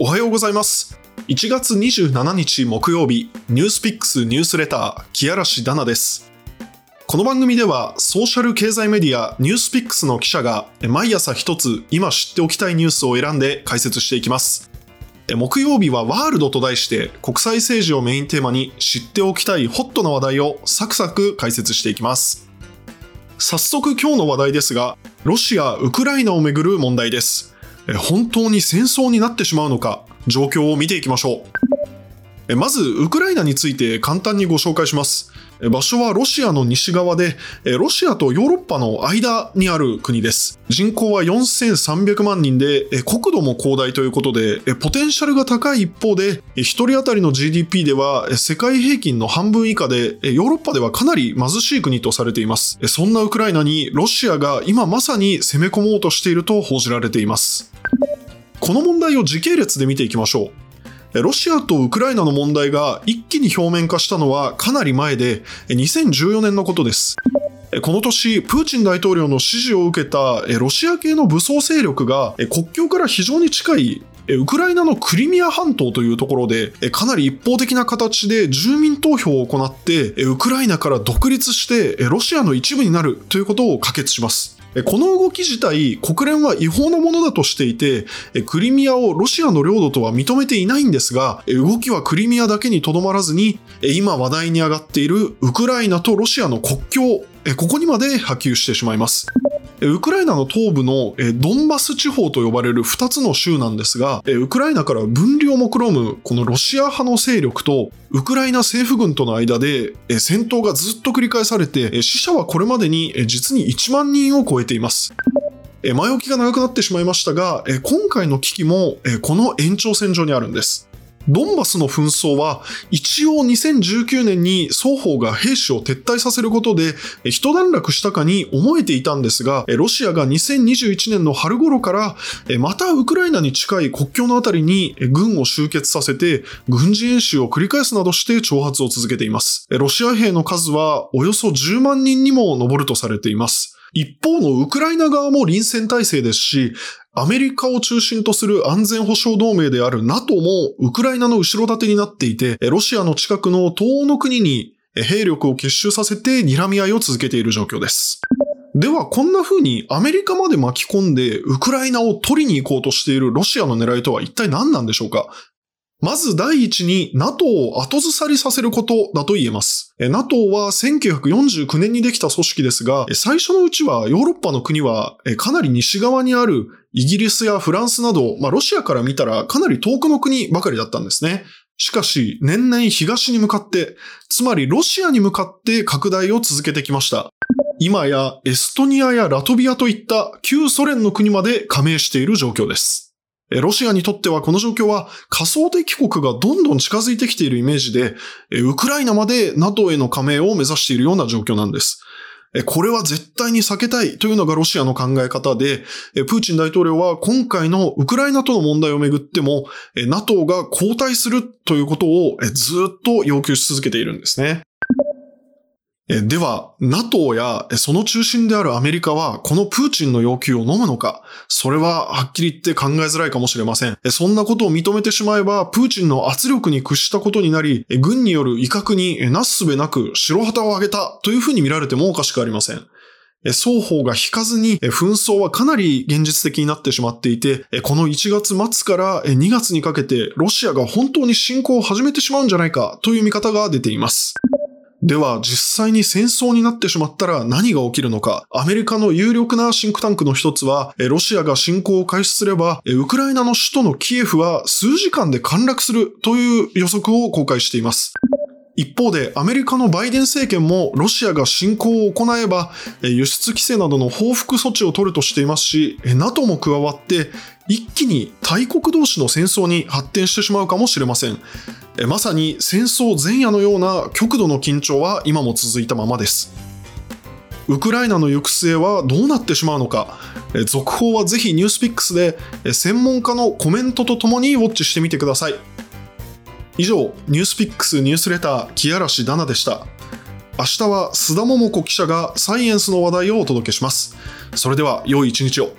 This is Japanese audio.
おはようございます。1月27日木曜日ニュースピックスニュースレター木嵐ダナです。この番組ではソーシャル経済メディアニュースピックスの記者が毎朝一つ今知っておきたいニュースを選んで解説していきます。木曜日はワールドと題して国際政治をメインテーマに知っておきたいホットな話題をサクサク解説していきます。早速今日の話題ですがロシア・ウクライナをめぐる問題です。本当に戦争になってしまうのか？状況を見ていきましょう。まずウクライナについて簡単にご紹介します。場所はロシアの西側でロシアとヨーロッパの間にある国です。人口は4300万人で国土も広大ということでポテンシャルが高い一方で1人当たりの GDP では世界平均の半分以下でヨーロッパではかなり貧しい国とされています。そんなウクライナにロシアが今まさに攻め込もうとしていると報じられています。この問題を時系列で見ていきましょう。ロシアとウクライナの問題が一気に表面化したのはかなり前で、2014年のことです。この年、プーチン大統領の指示を受けたロシア系の武装勢力が国境から非常に近いウクライナのクリミア半島というところで、かなり一方的な形で住民投票を行って、ウクライナから独立してロシアの一部になるということを可決します。この動き自体、国連は違法なものだとしていて、クリミアをロシアの領土とは認めていないんですが、動きはクリミアだけにとどまらずに、今話題に上がっているウクライナとロシアの国境、ここにまで波及してしまいます。ウクライナの東部のドンバス地方と呼ばれる2つの州なんですが、ウクライナから分離を目論むこのロシア派の勢力とウクライナ政府軍との間で戦闘がずっと繰り返されて死者はこれまでに実に1万人を超えています。前置きが長くなってしまいましたが、今回の危機もこの延長線上にあるんです。ドンバスの紛争は一応2019年に双方が兵士を撤退させることで一段落したかに思えていたんですが、ロシアが2021年の春頃からまたウクライナに近い国境のあたりに軍を集結させて軍事演習を繰り返すなどして挑発を続けています。ロシア兵の数はおよそ10万人にも上るとされています。一方のウクライナ側も臨戦態勢ですし、アメリカを中心とする安全保障同盟である NATO もウクライナの後ろ盾になっていて、ロシアの近くの東欧の国に兵力を結集させて睨み合いを続けている状況です。では、こんな風にアメリカまで巻き込んでウクライナを取りに行こうとしているロシアの狙いとは一体何なんでしょうか？まず第一に NATO を後ずさりさせることだと言えます。NATO は1949年にできた組織ですが、最初のうちはヨーロッパの国はかなり西側にあるイギリスやフランスなど、まあ、ロシアから見たらかなり遠くの国ばかりだったんですね。しかし、年々東に向かって、つまりロシアに向かって拡大を続けてきました。今やエストニアやラトビアといった旧ソ連の国まで加盟している状況です。ロシアにとってはこの状況は仮想敵国がどんどん近づいてきているイメージで、ウクライナまで NATO への加盟を目指しているような状況なんです。これは絶対に避けたいというのがロシアの考え方で、プーチン大統領は今回のウクライナとの問題をめぐっても、NATO が後退するということをずっと要求し続けているんですね。では、NATO やその中心であるアメリカはこのプーチンの要求を飲むのか？それははっきり言って考えづらいかもしれません。そんなことを認めてしまえば、プーチンの圧力に屈したことになり、軍による威嚇になすすべなく白旗を上げたというふうに見られてもおかしくありません。双方が引かずに紛争はかなり現実的になってしまっていて、この1月末から2月にかけてロシアが本当に侵攻を始めてしまうんじゃないかという見方が出ています。では実際に戦争になってしまったら何が起きるのか。アメリカの有力なシンクタンクの一つは、ロシアが侵攻を開始すれば、ウクライナの首都のキエフは数時間で陥落するという予測を公開しています。一方でアメリカのバイデン政権もロシアが侵攻を行えば輸出規制などの報復措置を取るとしていますし NATO も加わって一気に大国同士の戦争に発展してしまうかもしれません。まさに戦争前夜のような極度の緊張は今も続いたままです。ウクライナの行く末はどうなってしまうのか。続報はぜひニュースピックスで専門家のコメントとともにウォッチしてみてください。以上ニュースピックスニュースレター木嵐ダナでした。明日は須田桃子記者がサイエンスの話題をお届けします。それでは良い一日を。